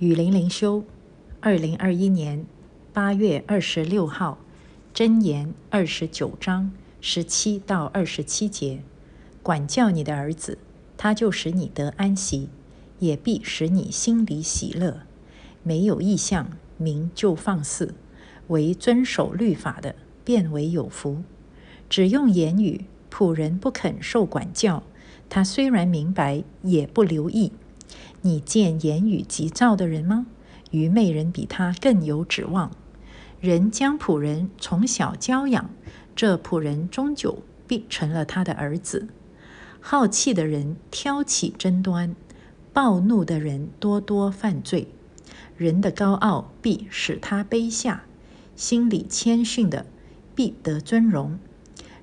雨林灵修，二零二一年八月二十六号，箴言二十九章十七到二十七节，管教你的儿子，他就使你得安息，也必使你心里喜乐。没有意向，民就放肆；唯遵守律法的，变为有福。只用言语，仆人不肯受管教，他虽然明白，也不留意。你见言语急躁的人吗？愚昧人比他更有指望。人将仆人从小教养，这仆人终究必成了他的儿子。好气的人挑起争端，暴怒的人多多犯罪。人的高傲必使他卑下，心里谦逊的必得尊荣。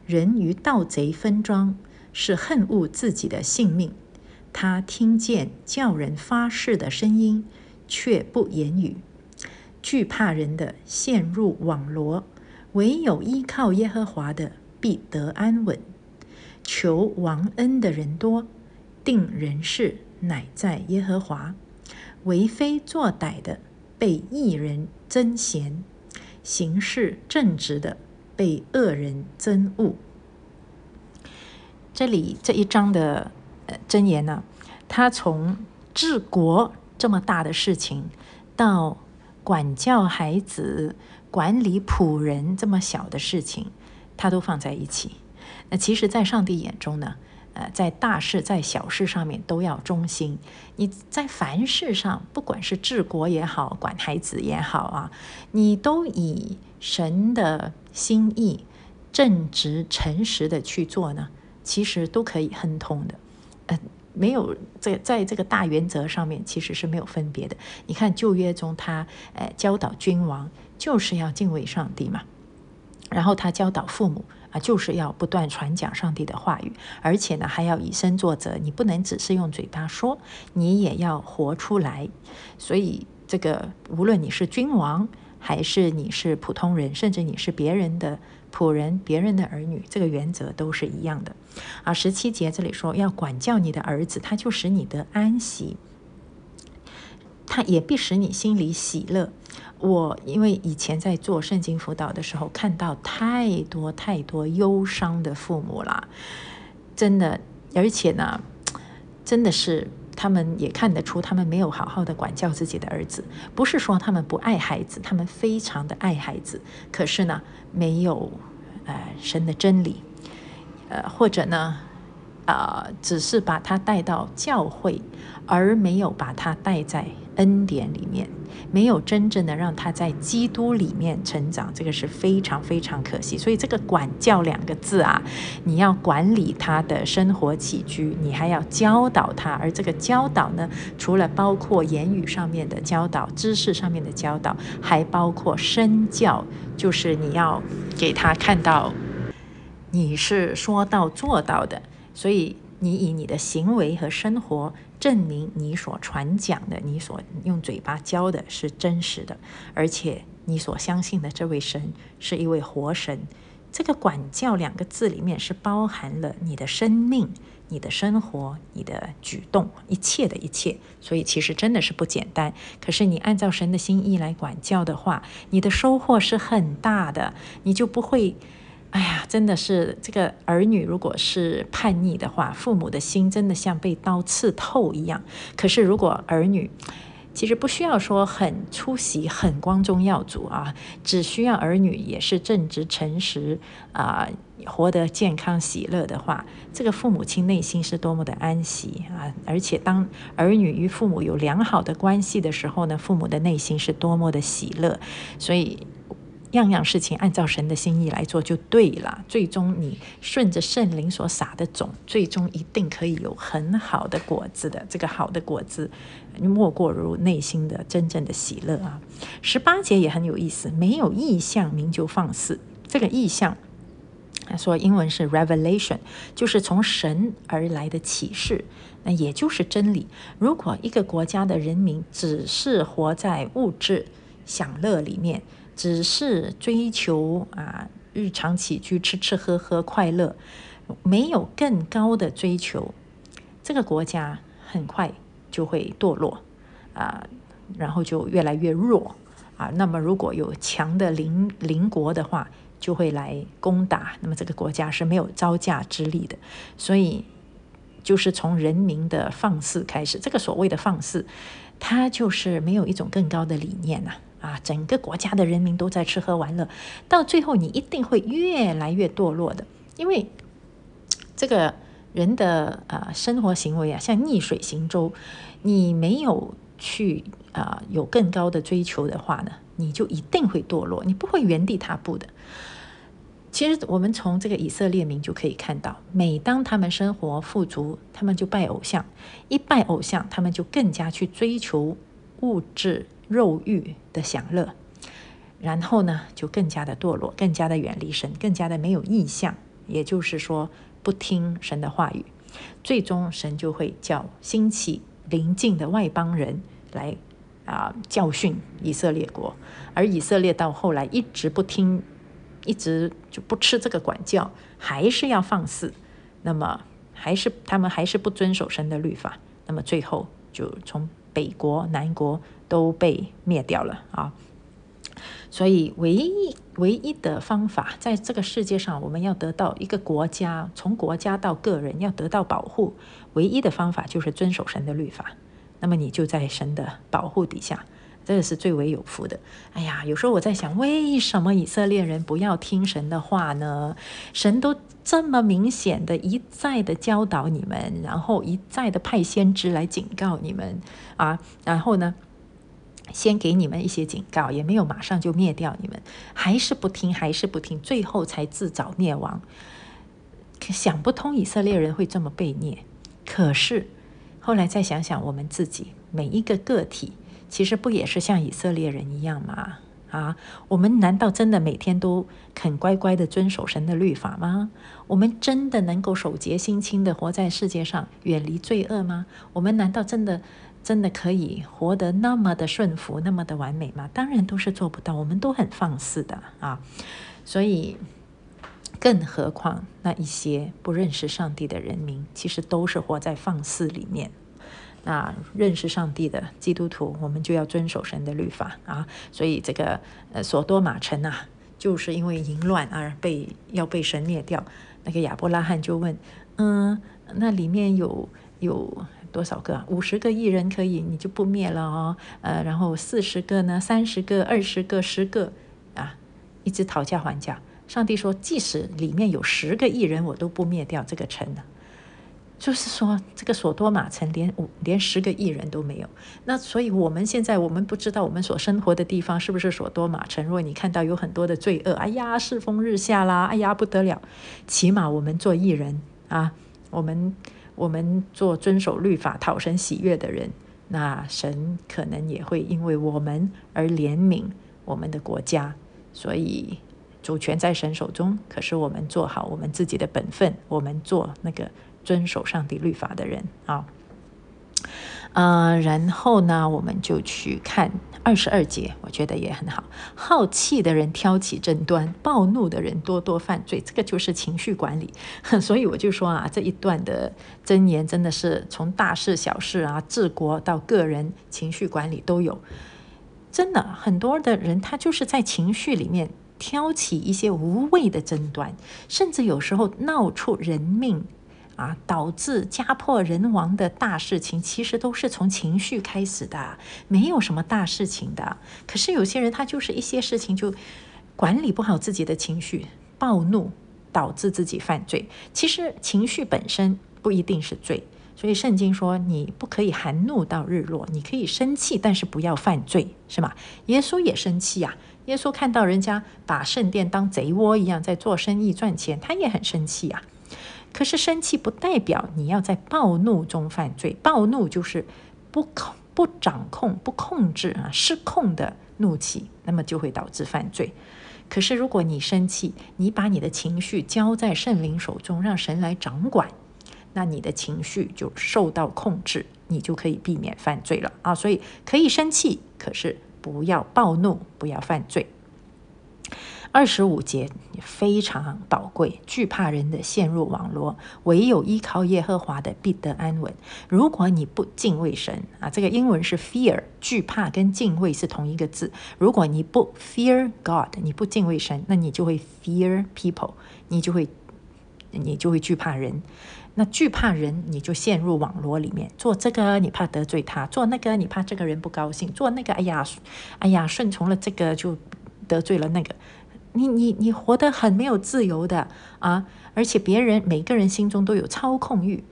人与盗贼分赃，是恨恶自己的性命。他听见叫人发誓的声音，却不言语，惧怕人的陷入网罗，唯有依靠耶和华的必得安稳。求王恩的人多，定人事乃在耶和华。为非作歹的被义人憎嫌，行事正直的被恶人憎恶。这里这一章的。箴言呢？他从治国这么大的事情，到管教孩子、管理仆人这么小的事情，他都放在一起。那其实，在上帝眼中呢，呃，在大事在小事上面都要忠心。你在凡事上，不管是治国也好，管孩子也好啊，你都以神的心意、正直、诚实的去做呢，其实都可以亨通的。没有在在这个大原则上面，其实是没有分别的。你看旧约中，他呃教导君王就是要敬畏上帝嘛，然后他教导父母啊，就是要不断传讲上帝的话语，而且呢还要以身作则，你不能只是用嘴巴说，你也要活出来。所以这个无论你是君王。还是你是普通人，甚至你是别人的仆人、别人的儿女，这个原则都是一样的。啊，十七节这里说要管教你的儿子，他就使你得安息，他也必使你心里喜乐。我因为以前在做圣经辅导的时候，看到太多太多忧伤的父母了，真的，而且呢，真的是。他们也看得出，他们没有好好的管教自己的儿子。不是说他们不爱孩子，他们非常的爱孩子。可是呢，没有呃神的真理，呃或者呢。啊，只是把他带到教会，而没有把他带在恩典里面，没有真正的让他在基督里面成长，这个是非常非常可惜。所以这个“管教”两个字啊，你要管理他的生活起居，你还要教导他。而这个教导呢，除了包括言语上面的教导、知识上面的教导，还包括身教，就是你要给他看到你是说到做到的。所以，你以你的行为和生活证明你所传讲的、你所用嘴巴教的是真实的，而且你所相信的这位神是一位活神。这个“管教”两个字里面是包含了你的生命、你的生活、你的举动，一切的一切。所以，其实真的是不简单。可是，你按照神的心意来管教的话，你的收获是很大的，你就不会。哎呀，真的是这个儿女，如果是叛逆的话，父母的心真的像被刀刺透一样。可是如果儿女其实不需要说很出席、很光宗耀祖啊，只需要儿女也是正直、诚实啊，活得健康、喜乐的话，这个父母亲内心是多么的安息啊！而且当儿女与父母有良好的关系的时候呢，父母的内心是多么的喜乐，所以。样样事情按照神的心意来做就对了，最终你顺着圣灵所撒的种，最终一定可以有很好的果子的。这个好的果子，莫过如内心的真正的喜乐啊！十八节也很有意思，没有意象，名就放肆。这个意象，说英文是 revelation，就是从神而来的启示，那也就是真理。如果一个国家的人民只是活在物质享乐里面，只是追求啊日常起居吃吃喝喝快乐，没有更高的追求，这个国家很快就会堕落啊！然后就越来越弱啊。那么如果有强的邻邻国的话，就会来攻打，那么这个国家是没有招架之力的。所以就是从人民的放肆开始，这个所谓的放肆，它就是没有一种更高的理念呐！啊整个国家的人民都在吃喝玩乐，到最后你一定会越来越堕落的，因为这个人的啊生活行为啊，像逆水行舟，你没有去啊有更高的追求的话呢，你就一定会堕落，你不会原地踏步的。其实我们从这个以色列民就可以看到，每当他们生活富足，他们就拜偶像；一拜偶像，他们就更加去追求物质肉欲的享乐，然后呢，就更加的堕落，更加的远离神，更加的没有意向，也就是说不听神的话语，最终神就会叫兴起邻近的外邦人来啊教训以色列国，而以色列到后来一直不听。一直就不吃这个管教，还是要放肆，那么还是他们还是不遵守神的律法，那么最后就从北国南国都被灭掉了啊！所以唯一唯一的方法，在这个世界上，我们要得到一个国家，从国家到个人要得到保护，唯一的方法就是遵守神的律法，那么你就在神的保护底下。这个是最为有福的。哎呀，有时候我在想，为什么以色列人不要听神的话呢？神都这么明显的一再的教导你们，然后一再的派先知来警告你们啊，然后呢，先给你们一些警告，也没有马上就灭掉你们，还是不听，还是不听，最后才自找灭亡。想不通以色列人会这么被虐，可是后来再想想我们自己每一个个体。其实不也是像以色列人一样吗？啊，我们难道真的每天都肯乖乖的遵守神的律法吗？我们真的能够守节心清的活在世界上，远离罪恶吗？我们难道真的真的可以活得那么的顺服，那么的完美吗？当然都是做不到，我们都很放肆的啊！所以，更何况那一些不认识上帝的人民，其实都是活在放肆里面。那认识上帝的基督徒，我们就要遵守神的律法啊！所以这个呃，索多玛城啊，就是因为淫乱而被要被神灭掉。那个亚伯拉罕就问：嗯，那里面有有多少个？五十个艺人可以，你就不灭了哦？呃，然后四十个呢？三十个？二十个？十个？啊，一直讨价还价。上帝说：即使里面有十个艺人，我都不灭掉这个城的。就是说，这个索多玛城连五连十个艺人都没有。那所以我们现在我们不知道我们所生活的地方是不是索多玛城。如果你看到有很多的罪恶，哎呀，世风日下啦，哎呀不得了。起码我们做艺人啊，我们我们做遵守律法、讨神喜悦的人，那神可能也会因为我们而怜悯我们的国家。所以主权在神手中，可是我们做好我们自己的本分，我们做那个。遵守上帝律法的人啊，呃，然后呢，我们就去看二十二节，我觉得也很好。好气的人挑起争端，暴怒的人多多犯罪，这个就是情绪管理。所以我就说啊，这一段的箴言真的是从大事小事啊，治国到个人情绪管理都有。真的，很多的人他就是在情绪里面挑起一些无谓的争端，甚至有时候闹出人命。啊，导致家破人亡的大事情，其实都是从情绪开始的，没有什么大事情的。可是有些人他就是一些事情就管理不好自己的情绪，暴怒导致自己犯罪。其实情绪本身不一定是罪，所以圣经说你不可以含怒到日落，你可以生气，但是不要犯罪，是吗？耶稣也生气呀，耶稣看到人家把圣殿当贼窝一样在做生意赚钱，他也很生气呀。可是生气不代表你要在暴怒中犯罪，暴怒就是不控、不掌控、不控制啊，失控的怒气，那么就会导致犯罪。可是如果你生气，你把你的情绪交在圣灵手中，让神来掌管，那你的情绪就受到控制，你就可以避免犯罪了啊！所以可以生气，可是不要暴怒，不要犯罪。二十五节非常宝贵，惧怕人的陷入网罗，唯有依靠耶和华的必得安稳。如果你不敬畏神啊，这个英文是 fear，惧怕跟敬畏是同一个字。如果你不 fear God，你不敬畏神，那你就会 fear people，你就会你就会惧怕人。那惧怕人，你就陷入网络里面，做这个你怕得罪他，做那个你怕这个人不高兴，做那个哎呀，哎呀顺从了这个就得罪了那个。你你你活得很没有自由的啊！而且别人每个人心中都有操控欲，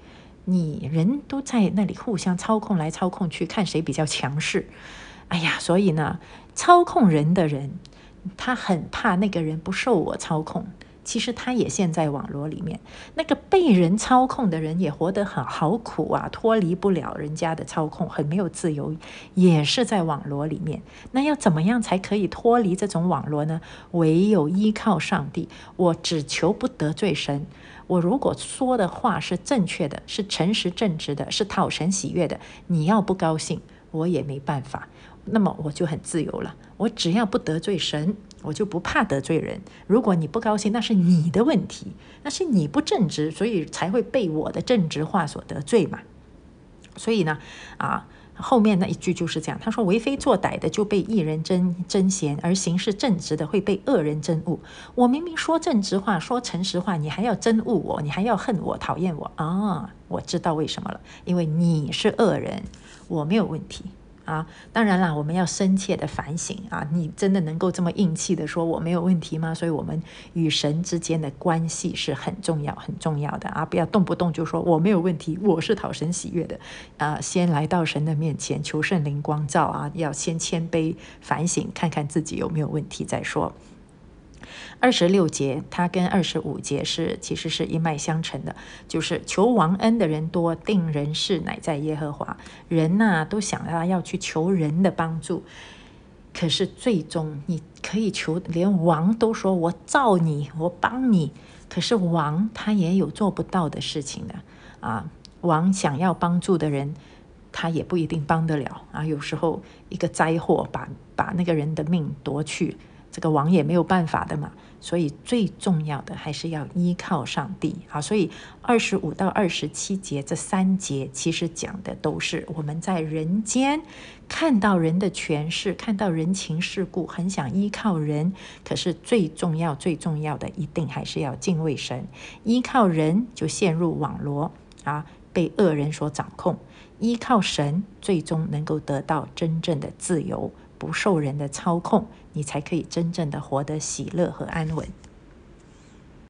你人都在那里互相操控来操控去，看谁比较强势。哎呀，所以呢，操控人的人，他很怕那个人不受我操控。其实他也陷在网络里面，那个被人操控的人也活得很好苦啊，脱离不了人家的操控，很没有自由，也是在网络里面。那要怎么样才可以脱离这种网络呢？唯有依靠上帝。我只求不得罪神。我如果说的话是正确的，是诚实正直的，是讨神喜悦的，你要不高兴，我也没办法。那么我就很自由了。我只要不得罪神。我就不怕得罪人。如果你不高兴，那是你的问题，那是你不正直，所以才会被我的正直话所得罪嘛。所以呢，啊，后面那一句就是这样，他说：“为非作歹的就被一人争争嫌，而行事正直的会被恶人憎恶。”我明明说正直话，说诚实话，你还要憎恶我，你还要恨我，讨厌我啊！我知道为什么了，因为你是恶人，我没有问题。啊，当然啦，我们要深切的反省啊！你真的能够这么硬气的说我没有问题吗？所以，我们与神之间的关系是很重要、很重要的啊！不要动不动就说我没有问题，我是讨神喜悦的啊！先来到神的面前求圣灵光照啊！要先谦卑反省，看看自己有没有问题再说。二十六节，它跟二十五节是其实是一脉相承的，就是求王恩的人多，定人事乃在耶和华。人呐，都想要要去求人的帮助，可是最终你可以求，连王都说我造你，我帮你，可是王他也有做不到的事情的啊。王想要帮助的人，他也不一定帮得了啊。有时候一个灾祸把把那个人的命夺去。这个王也没有办法的嘛，所以最重要的还是要依靠上帝啊。所以二十五到二十七节这三节其实讲的都是我们在人间看到人的权势，看到人情世故，很想依靠人。可是最重要、最重要的，一定还是要敬畏神。依靠人就陷入网罗啊，被恶人所掌控；依靠神，最终能够得到真正的自由。不受人的操控，你才可以真正的活得喜乐和安稳。